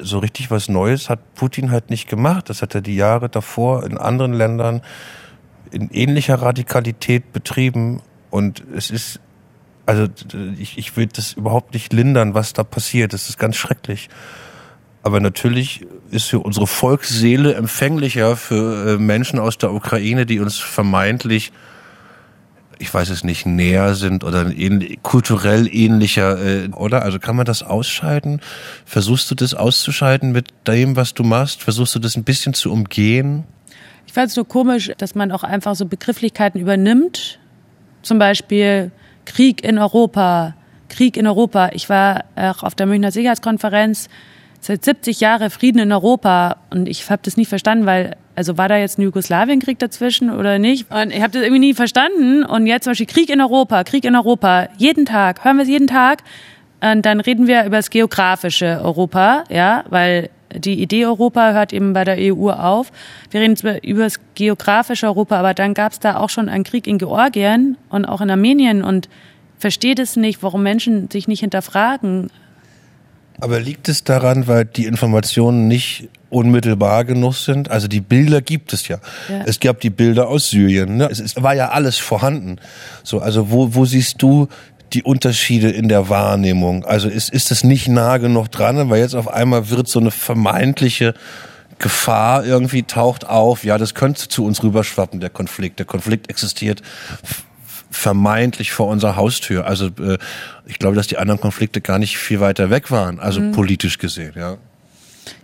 so richtig was Neues hat Putin halt nicht gemacht. Das hat er die Jahre davor in anderen Ländern in ähnlicher Radikalität betrieben und es ist, also ich, ich will das überhaupt nicht lindern, was da passiert. Das ist ganz schrecklich. Aber natürlich ist für unsere Volksseele empfänglicher für äh, Menschen aus der Ukraine, die uns vermeintlich ich weiß es nicht, näher sind oder kulturell ähnlicher, äh, oder? Also kann man das ausschalten? Versuchst du das auszuschalten mit dem, was du machst? Versuchst du das ein bisschen zu umgehen? Ich fand es nur komisch, dass man auch einfach so Begrifflichkeiten übernimmt. Zum Beispiel Krieg in Europa, Krieg in Europa. Ich war auch auf der Münchner Sicherheitskonferenz seit 70 Jahren Frieden in Europa und ich habe das nie verstanden, weil also war da jetzt ein Jugoslawienkrieg dazwischen oder nicht? Und ich habe das irgendwie nie verstanden. Und jetzt zum Beispiel Krieg in Europa, Krieg in Europa, jeden Tag, hören wir es jeden Tag. Und dann reden wir über das geografische Europa, ja, weil die Idee Europa hört eben bei der EU auf. Wir reden über das geografische Europa, aber dann gab es da auch schon einen Krieg in Georgien und auch in Armenien und versteht es nicht, warum Menschen sich nicht hinterfragen. Aber liegt es daran, weil die Informationen nicht unmittelbar genug sind? Also die Bilder gibt es ja. ja. Es gab die Bilder aus Syrien. Ne? Es, es war ja alles vorhanden. So, also wo, wo siehst du die Unterschiede in der Wahrnehmung? Also ist, ist das nicht nah genug dran? Weil jetzt auf einmal wird so eine vermeintliche Gefahr irgendwie taucht auf. Ja, das könnte zu uns rüberschwappen, der Konflikt. Der Konflikt existiert vermeintlich vor unserer Haustür. Also äh, ich glaube, dass die anderen Konflikte gar nicht viel weiter weg waren, also mhm. politisch gesehen, ja.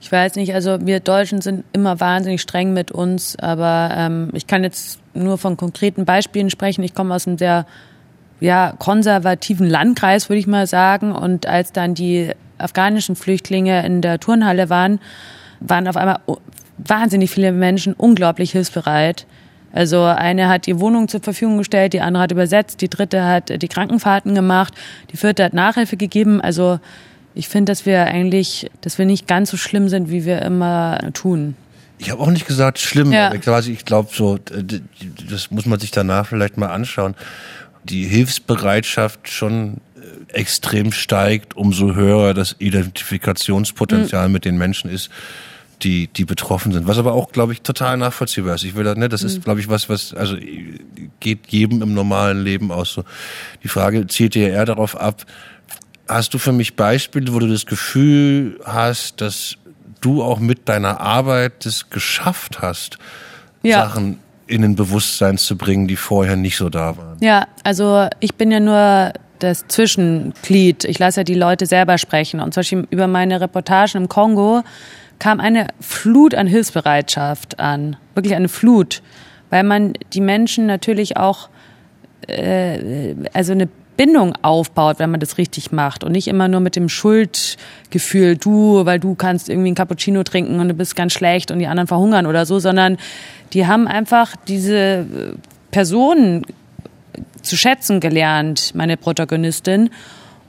Ich weiß nicht, also wir Deutschen sind immer wahnsinnig streng mit uns, aber ähm, ich kann jetzt nur von konkreten Beispielen sprechen. Ich komme aus einem sehr ja, konservativen Landkreis, würde ich mal sagen. Und als dann die afghanischen Flüchtlinge in der Turnhalle waren, waren auf einmal wahnsinnig viele Menschen unglaublich hilfsbereit. Also eine hat die Wohnung zur Verfügung gestellt, die andere hat übersetzt, die dritte hat die Krankenfahrten gemacht, die vierte hat Nachhilfe gegeben. Also ich finde, dass wir eigentlich, dass wir nicht ganz so schlimm sind, wie wir immer tun. Ich habe auch nicht gesagt schlimm, ja. quasi ich glaube so, das muss man sich danach vielleicht mal anschauen. Die Hilfsbereitschaft schon äh, extrem steigt, umso höher das Identifikationspotenzial mhm. mit den Menschen ist die, die betroffen sind. Was aber auch, glaube ich, total nachvollziehbar ist. Ich will da, ne, das ist, mhm. glaube ich, was, was, also geht jedem im normalen Leben aus so. Die Frage zielt ja eher darauf ab, hast du für mich Beispiele, wo du das Gefühl hast, dass du auch mit deiner Arbeit das geschafft hast, ja. Sachen in den Bewusstsein zu bringen, die vorher nicht so da waren? Ja, also ich bin ja nur das Zwischenglied. Ich lasse ja die Leute selber sprechen. Und zum Beispiel über meine Reportagen im Kongo kam eine Flut an Hilfsbereitschaft an, wirklich eine Flut, weil man die Menschen natürlich auch äh, also eine Bindung aufbaut, wenn man das richtig macht und nicht immer nur mit dem Schuldgefühl, du, weil du kannst irgendwie ein Cappuccino trinken und du bist ganz schlecht und die anderen verhungern oder so, sondern die haben einfach diese Personen zu schätzen gelernt, meine Protagonistin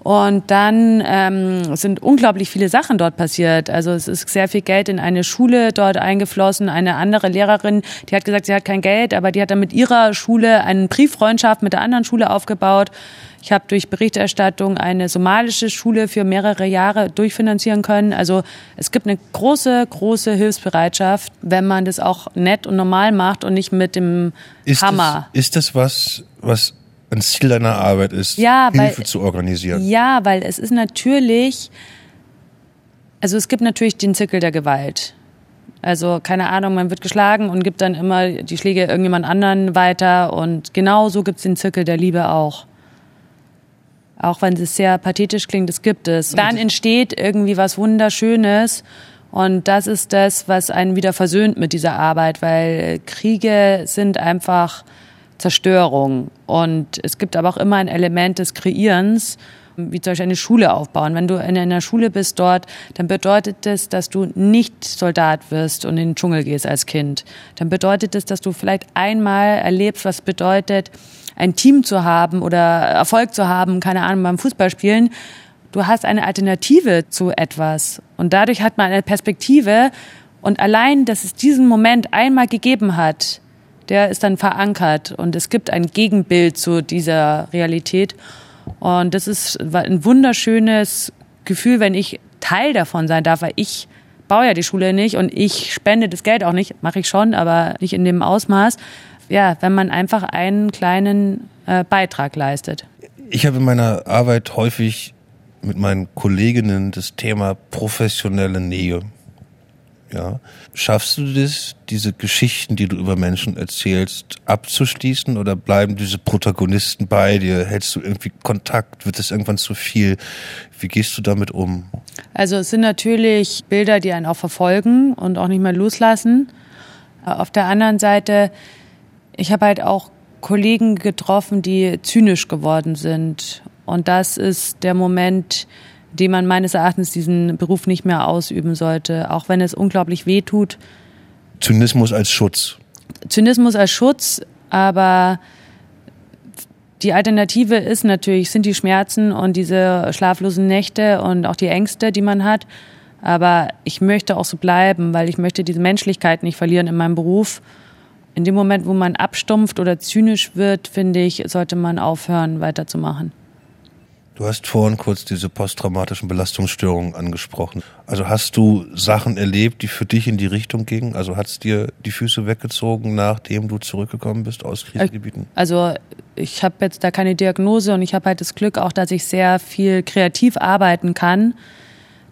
und dann ähm, sind unglaublich viele Sachen dort passiert. Also es ist sehr viel Geld in eine Schule dort eingeflossen. Eine andere Lehrerin, die hat gesagt, sie hat kein Geld, aber die hat dann mit ihrer Schule eine Brieffreundschaft mit der anderen Schule aufgebaut. Ich habe durch Berichterstattung eine somalische Schule für mehrere Jahre durchfinanzieren können. Also es gibt eine große, große Hilfsbereitschaft, wenn man das auch nett und normal macht und nicht mit dem ist Hammer. Das, ist das was, was ein Ziel deiner Arbeit ist, ja, Hilfe weil, zu organisieren. Ja, weil es ist natürlich, also es gibt natürlich den Zirkel der Gewalt. Also keine Ahnung, man wird geschlagen und gibt dann immer die Schläge irgendjemand anderen weiter und genauso gibt es den Zirkel der Liebe auch. Auch wenn es sehr pathetisch klingt, das gibt es. Dann entsteht irgendwie was Wunderschönes und das ist das, was einen wieder versöhnt mit dieser Arbeit, weil Kriege sind einfach Zerstörung. Und es gibt aber auch immer ein Element des Kreierens, wie zum Beispiel eine Schule aufbauen. Wenn du in einer Schule bist dort, dann bedeutet das, dass du nicht Soldat wirst und in den Dschungel gehst als Kind. Dann bedeutet das, dass du vielleicht einmal erlebst, was bedeutet, ein Team zu haben oder Erfolg zu haben, keine Ahnung, beim Fußballspielen. Du hast eine Alternative zu etwas. Und dadurch hat man eine Perspektive. Und allein, dass es diesen Moment einmal gegeben hat, der ist dann verankert und es gibt ein Gegenbild zu dieser Realität. Und das ist ein wunderschönes Gefühl, wenn ich Teil davon sein darf, weil ich baue ja die Schule nicht und ich spende das Geld auch nicht, mache ich schon, aber nicht in dem Ausmaß. Ja, wenn man einfach einen kleinen äh, Beitrag leistet. Ich habe in meiner Arbeit häufig mit meinen Kolleginnen das Thema professionelle Nähe. Ja. Schaffst du das, diese Geschichten, die du über Menschen erzählst, abzuschließen oder bleiben diese Protagonisten bei dir? Hältst du irgendwie Kontakt? Wird es irgendwann zu viel? Wie gehst du damit um? Also es sind natürlich Bilder, die einen auch verfolgen und auch nicht mehr loslassen. Auf der anderen Seite, ich habe halt auch Kollegen getroffen, die zynisch geworden sind. Und das ist der Moment, dem man meines Erachtens diesen Beruf nicht mehr ausüben sollte, auch wenn es unglaublich weh tut. Zynismus als Schutz. Zynismus als Schutz, aber die Alternative ist natürlich, sind die Schmerzen und diese schlaflosen Nächte und auch die Ängste, die man hat. Aber ich möchte auch so bleiben, weil ich möchte diese Menschlichkeit nicht verlieren in meinem Beruf. In dem Moment, wo man abstumpft oder zynisch wird, finde ich, sollte man aufhören, weiterzumachen. Du hast vorhin kurz diese posttraumatischen Belastungsstörungen angesprochen. Also hast du Sachen erlebt, die für dich in die Richtung gingen? Also hat es dir die Füße weggezogen, nachdem du zurückgekommen bist aus Krisengebieten? Also ich habe jetzt da keine Diagnose und ich habe halt das Glück auch, dass ich sehr viel kreativ arbeiten kann.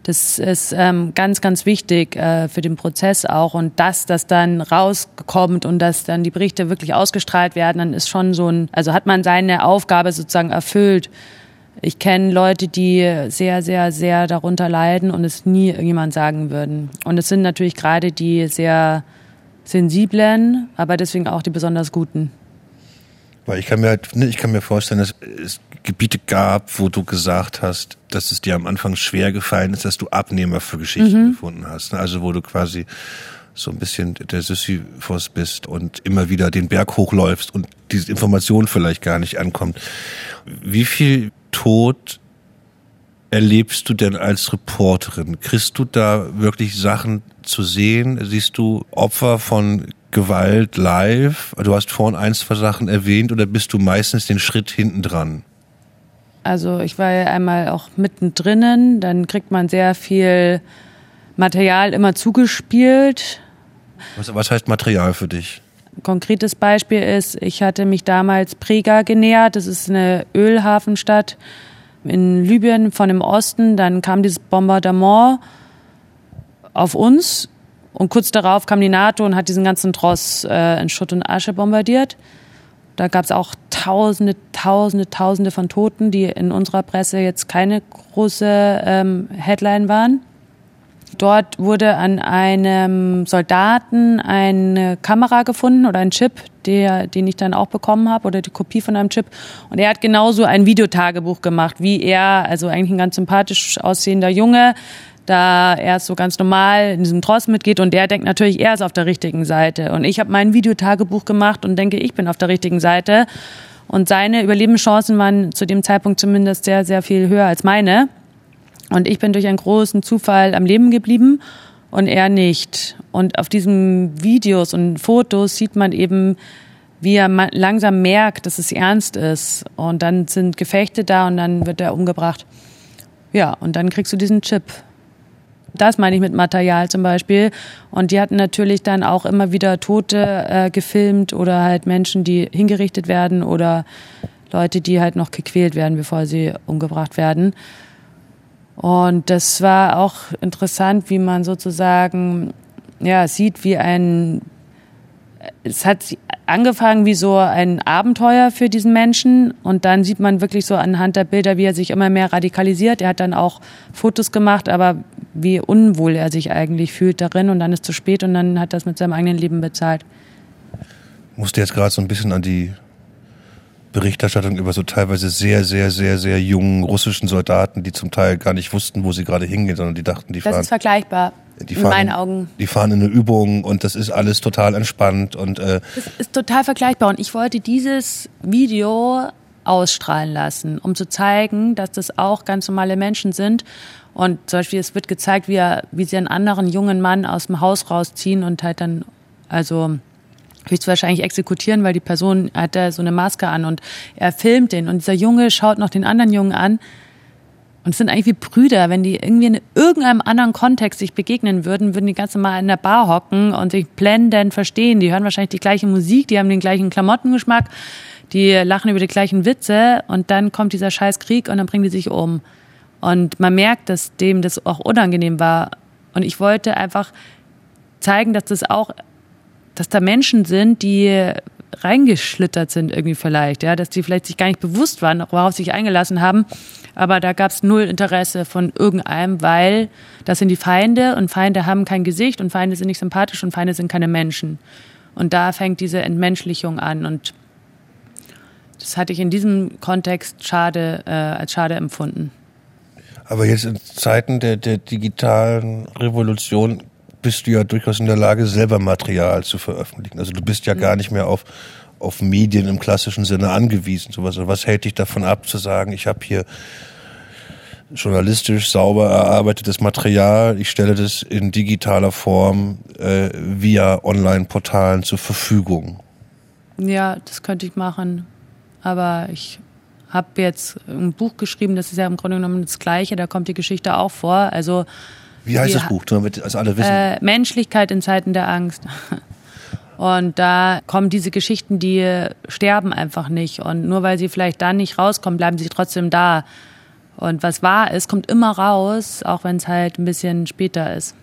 Das ist ähm, ganz, ganz wichtig äh, für den Prozess auch. Und dass das dann rauskommt und dass dann die Berichte wirklich ausgestrahlt werden, dann ist schon so ein, also hat man seine Aufgabe sozusagen erfüllt. Ich kenne Leute, die sehr, sehr, sehr darunter leiden und es nie irgendjemand sagen würden. Und es sind natürlich gerade die sehr sensiblen, aber deswegen auch die besonders guten. Weil ich kann mir halt, ne, ich kann mir vorstellen, dass es Gebiete gab, wo du gesagt hast, dass es dir am Anfang schwer gefallen ist, dass du Abnehmer für Geschichten mhm. gefunden hast. Ne? Also wo du quasi so ein bisschen der Sisyphos bist und immer wieder den Berg hochläufst und diese Information vielleicht gar nicht ankommt. Wie viel Tod erlebst du denn als Reporterin? Kriegst du da wirklich Sachen zu sehen? Siehst du Opfer von Gewalt live? Du hast vorhin ein, zwei Sachen erwähnt oder bist du meistens den Schritt hinten dran? Also ich war ja einmal auch mittendrin, dann kriegt man sehr viel Material immer zugespielt. Was, was heißt Material für dich? Konkretes Beispiel ist, ich hatte mich damals Prega genähert. Das ist eine Ölhafenstadt in Libyen von dem Osten. Dann kam dieses Bombardement auf uns und kurz darauf kam die NATO und hat diesen ganzen Tross äh, in Schutt und Asche bombardiert. Da gab es auch Tausende, Tausende, Tausende von Toten, die in unserer Presse jetzt keine große ähm, Headline waren. Dort wurde an einem Soldaten eine Kamera gefunden oder ein Chip, der, den ich dann auch bekommen habe oder die Kopie von einem Chip. Und er hat genauso ein Videotagebuch gemacht, wie er, also eigentlich ein ganz sympathisch aussehender Junge, da er so ganz normal in diesem Tross mitgeht und der denkt natürlich, er ist auf der richtigen Seite. Und ich habe mein Videotagebuch gemacht und denke, ich bin auf der richtigen Seite. Und seine Überlebenschancen waren zu dem Zeitpunkt zumindest sehr, sehr viel höher als meine. Und ich bin durch einen großen Zufall am Leben geblieben und er nicht. Und auf diesen Videos und Fotos sieht man eben, wie er langsam merkt, dass es ernst ist. Und dann sind Gefechte da und dann wird er umgebracht. Ja, und dann kriegst du diesen Chip. Das meine ich mit Material zum Beispiel. Und die hatten natürlich dann auch immer wieder Tote äh, gefilmt oder halt Menschen, die hingerichtet werden oder Leute, die halt noch gequält werden, bevor sie umgebracht werden. Und das war auch interessant, wie man sozusagen ja sieht, wie ein es hat angefangen wie so ein Abenteuer für diesen Menschen und dann sieht man wirklich so anhand der Bilder, wie er sich immer mehr radikalisiert. Er hat dann auch Fotos gemacht, aber wie unwohl er sich eigentlich fühlt darin und dann ist zu spät und dann hat das mit seinem eigenen Leben bezahlt. Musste jetzt gerade so ein bisschen an die Berichterstattung über so teilweise sehr, sehr, sehr, sehr jungen russischen Soldaten, die zum Teil gar nicht wussten, wo sie gerade hingehen, sondern die dachten, die fahren. Das ist vergleichbar. Die fahren, in meinen Augen. Die fahren in eine Übung und das ist alles total entspannt und. Äh das ist total vergleichbar und ich wollte dieses Video ausstrahlen lassen, um zu zeigen, dass das auch ganz normale Menschen sind. Und zum Beispiel, es wird gezeigt, wie, er, wie sie einen anderen jungen Mann aus dem Haus rausziehen und halt dann, also höchstwahrscheinlich exekutieren, weil die Person hat da so eine Maske an und er filmt den und dieser Junge schaut noch den anderen Jungen an und es sind eigentlich wie Brüder, wenn die irgendwie in irgendeinem anderen Kontext sich begegnen würden, würden die ganz normal in der Bar hocken und sich blendend verstehen. Die hören wahrscheinlich die gleiche Musik, die haben den gleichen Klamottengeschmack, die lachen über die gleichen Witze und dann kommt dieser scheiß Krieg und dann bringen die sich um. Und man merkt, dass dem das auch unangenehm war. Und ich wollte einfach zeigen, dass das auch, dass da Menschen sind, die reingeschlittert sind irgendwie vielleicht, ja, dass die vielleicht sich gar nicht bewusst waren, worauf sie sich eingelassen haben. Aber da gab es null Interesse von irgendeinem, weil das sind die Feinde und Feinde haben kein Gesicht und Feinde sind nicht sympathisch und Feinde sind keine Menschen. Und da fängt diese Entmenschlichung an und das hatte ich in diesem Kontext schade, äh, als schade empfunden. Aber jetzt in Zeiten der, der digitalen Revolution bist du ja durchaus in der Lage, selber Material zu veröffentlichen. Also du bist ja mhm. gar nicht mehr auf, auf Medien im klassischen Sinne angewiesen. Sowas. Was hält dich davon ab, zu sagen, ich habe hier journalistisch sauber erarbeitetes Material, ich stelle das in digitaler Form äh, via Online-Portalen zur Verfügung? Ja, das könnte ich machen. Aber ich habe jetzt ein Buch geschrieben, das ist ja im Grunde genommen das Gleiche, da kommt die Geschichte auch vor. Also wie heißt das Buch, damit also alle wissen? Äh, Menschlichkeit in Zeiten der Angst. Und da kommen diese Geschichten, die sterben einfach nicht. Und nur weil sie vielleicht dann nicht rauskommen, bleiben sie trotzdem da. Und was wahr ist, kommt immer raus, auch wenn es halt ein bisschen später ist.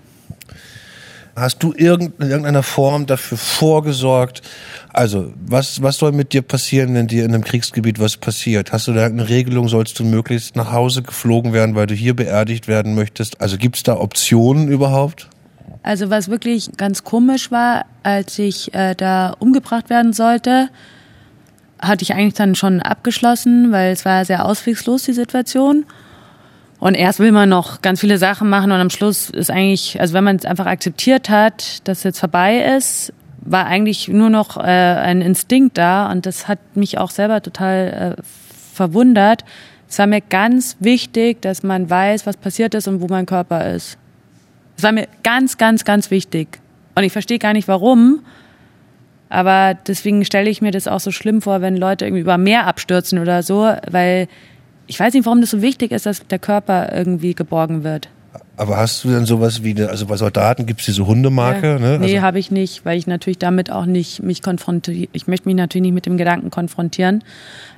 Hast du in irgendeiner Form dafür vorgesorgt? Also, was, was soll mit dir passieren, wenn dir in einem Kriegsgebiet was passiert? Hast du da eine Regelung? Sollst du möglichst nach Hause geflogen werden, weil du hier beerdigt werden möchtest? Also, gibt es da Optionen überhaupt? Also, was wirklich ganz komisch war, als ich äh, da umgebracht werden sollte, hatte ich eigentlich dann schon abgeschlossen, weil es war sehr auswegslos, die Situation. Und erst will man noch ganz viele Sachen machen und am Schluss ist eigentlich, also wenn man es einfach akzeptiert hat, dass es jetzt vorbei ist, war eigentlich nur noch äh, ein Instinkt da und das hat mich auch selber total äh, verwundert. Es war mir ganz wichtig, dass man weiß, was passiert ist und wo mein Körper ist. Es war mir ganz, ganz, ganz wichtig. Und ich verstehe gar nicht warum, aber deswegen stelle ich mir das auch so schlimm vor, wenn Leute irgendwie über Meer abstürzen oder so, weil ich weiß nicht, warum das so wichtig ist, dass der Körper irgendwie geborgen wird. Aber hast du denn sowas wie, eine, also bei Soldaten gibt es diese Hundemarke? Ja. Ne? Nee, also habe ich nicht, weil ich natürlich damit auch nicht mich konfrontiere. Ich möchte mich natürlich nicht mit dem Gedanken konfrontieren.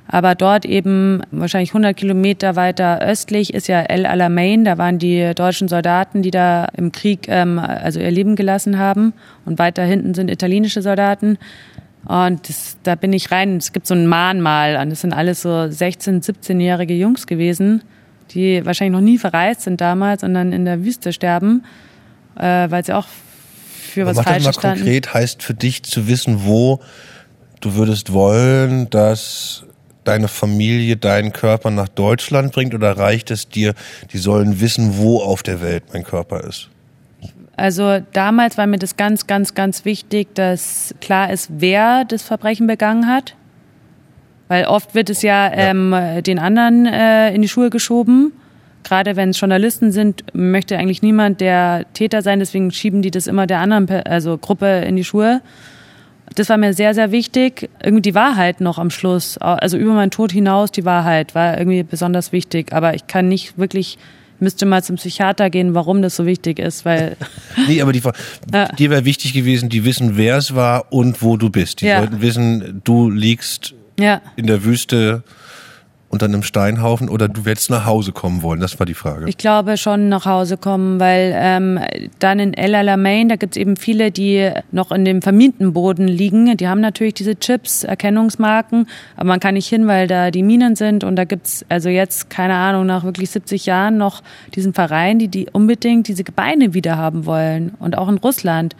Aber dort eben wahrscheinlich 100 Kilometer weiter östlich ist ja El Alamein. Da waren die deutschen Soldaten, die da im Krieg ähm, also ihr Leben gelassen haben. Und weiter hinten sind italienische Soldaten. Und das, da bin ich rein. Es gibt so ein Mahnmal. Und das sind alles so 16-, 17-jährige Jungs gewesen, die wahrscheinlich noch nie verreist sind damals und dann in der Wüste sterben, äh, weil sie auch für was Falsches mal standen. konkret heißt für dich zu wissen, wo du würdest wollen, dass deine Familie deinen Körper nach Deutschland bringt oder reicht es dir, die sollen wissen, wo auf der Welt mein Körper ist? Also damals war mir das ganz, ganz, ganz wichtig, dass klar ist, wer das Verbrechen begangen hat. Weil oft wird es ja, ähm, den anderen äh, in die Schuhe geschoben. Gerade wenn es Journalisten sind, möchte eigentlich niemand der Täter sein, deswegen schieben die das immer der anderen also Gruppe in die Schuhe. Das war mir sehr, sehr wichtig. Irgendwie die Wahrheit noch am Schluss, also über meinen Tod hinaus die Wahrheit war irgendwie besonders wichtig. Aber ich kann nicht wirklich müsste mal zum Psychiater gehen, warum das so wichtig ist, weil. nee, aber die, ja. dir wäre wichtig gewesen, die wissen, wer es war und wo du bist. Die ja. wollten wissen, du liegst ja. in der Wüste unter einem Steinhaufen oder du hättest nach Hause kommen wollen? Das war die Frage. Ich glaube schon nach Hause kommen, weil ähm, dann in El Alamein, da gibt's eben viele, die noch in dem vermienten Boden liegen. Die haben natürlich diese Chips, Erkennungsmarken, aber man kann nicht hin, weil da die Minen sind und da gibt's also jetzt, keine Ahnung, nach wirklich 70 Jahren noch diesen Verein, die, die unbedingt diese Gebeine wieder haben wollen und auch in Russland.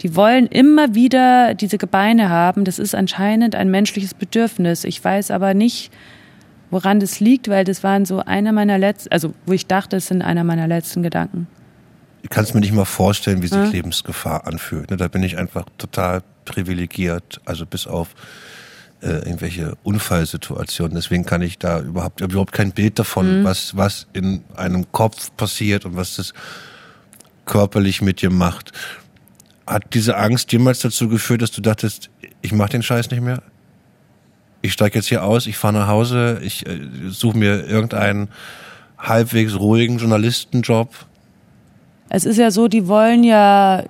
Die wollen immer wieder diese Gebeine haben. Das ist anscheinend ein menschliches Bedürfnis. Ich weiß aber nicht, woran das liegt, weil das waren so einer meiner letzten, also wo ich dachte, es sind einer meiner letzten Gedanken. Ich kann es mir nicht mal vorstellen, wie sich hm? Lebensgefahr anfühlt. Ne? Da bin ich einfach total privilegiert, also bis auf äh, irgendwelche Unfallsituationen. Deswegen kann ich da überhaupt überhaupt kein Bild davon, mhm. was was in einem Kopf passiert und was das körperlich mit dir macht. Hat diese Angst jemals dazu geführt, dass du dachtest, ich mache den Scheiß nicht mehr? Ich steige jetzt hier aus, ich fahre nach Hause, ich äh, suche mir irgendeinen halbwegs ruhigen Journalistenjob. Es ist ja so, die wollen ja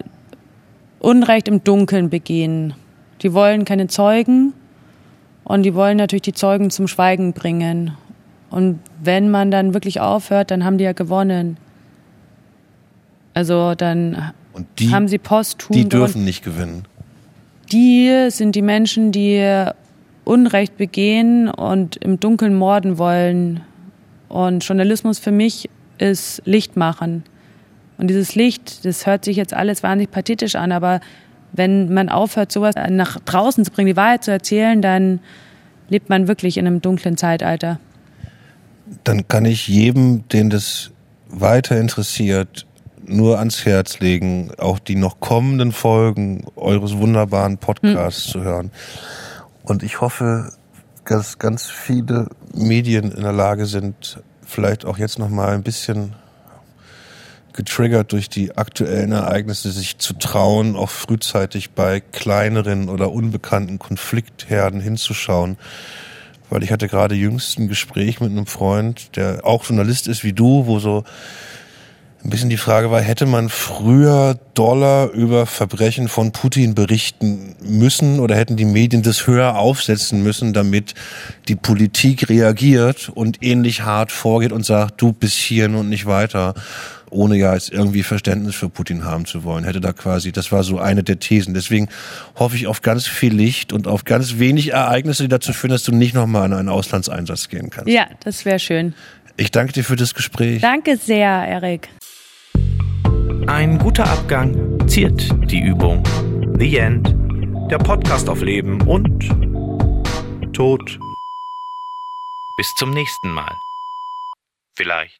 Unrecht im Dunkeln begehen. Die wollen keine Zeugen und die wollen natürlich die Zeugen zum Schweigen bringen. Und wenn man dann wirklich aufhört, dann haben die ja gewonnen. Also dann Und die, haben sie posthum die gewonnen. dürfen nicht gewinnen. Die sind die Menschen, die Unrecht begehen und im Dunkeln morden wollen. Und Journalismus für mich ist Licht machen. Und dieses Licht, das hört sich jetzt alles wahnsinnig pathetisch an, aber wenn man aufhört, sowas nach draußen zu bringen, die Wahrheit zu erzählen, dann lebt man wirklich in einem dunklen Zeitalter. Dann kann ich jedem, den das weiter interessiert, nur ans Herz legen, auch die noch kommenden Folgen eures wunderbaren Podcasts hm. zu hören. Und ich hoffe, dass ganz viele Medien in der Lage sind, vielleicht auch jetzt noch mal ein bisschen getriggert durch die aktuellen Ereignisse, sich zu trauen, auch frühzeitig bei kleineren oder unbekannten Konfliktherden hinzuschauen. Weil ich hatte gerade jüngst ein Gespräch mit einem Freund, der auch Journalist ist wie du, wo so ein bisschen die Frage war, hätte man früher Dollar über Verbrechen von Putin berichten müssen oder hätten die Medien das höher aufsetzen müssen, damit die Politik reagiert und ähnlich hart vorgeht und sagt, du bist hier und nicht weiter ohne ja jetzt irgendwie Verständnis für Putin haben zu wollen. Hätte da quasi, das war so eine der Thesen. Deswegen hoffe ich auf ganz viel Licht und auf ganz wenig Ereignisse, die dazu führen, dass du nicht nochmal an einen Auslandseinsatz gehen kannst. Ja, das wäre schön. Ich danke dir für das Gespräch. Danke sehr, Erik. Ein guter Abgang ziert die Übung. The End. Der Podcast auf Leben und Tod. Bis zum nächsten Mal. Vielleicht.